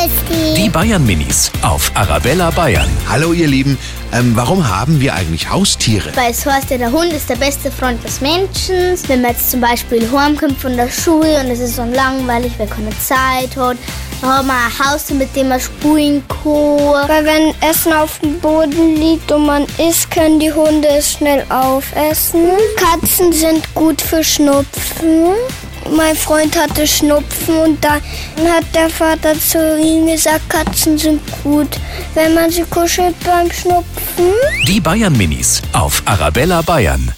Christi. Die Bayern Minis auf Arabella Bayern. Hallo ihr Lieben, ähm, warum haben wir eigentlich Haustiere? Weil es heißt ja, der Hund ist der beste Freund des Menschen. Wenn man jetzt zum Beispiel heimkommt von der Schule und es ist so langweilig, weil keine Zeit hat, dann hat man ein Haustier, mit dem man spielen kann. Weil wenn Essen auf dem Boden liegt und man isst, können die Hunde es schnell aufessen. Katzen sind gut für Schnupfen. Mein Freund hatte Schnupfen und dann hat der Vater zu ihm gesagt, Katzen sind gut, wenn man sie kuschelt beim Schnupfen. Die Bayern Minis auf Arabella Bayern.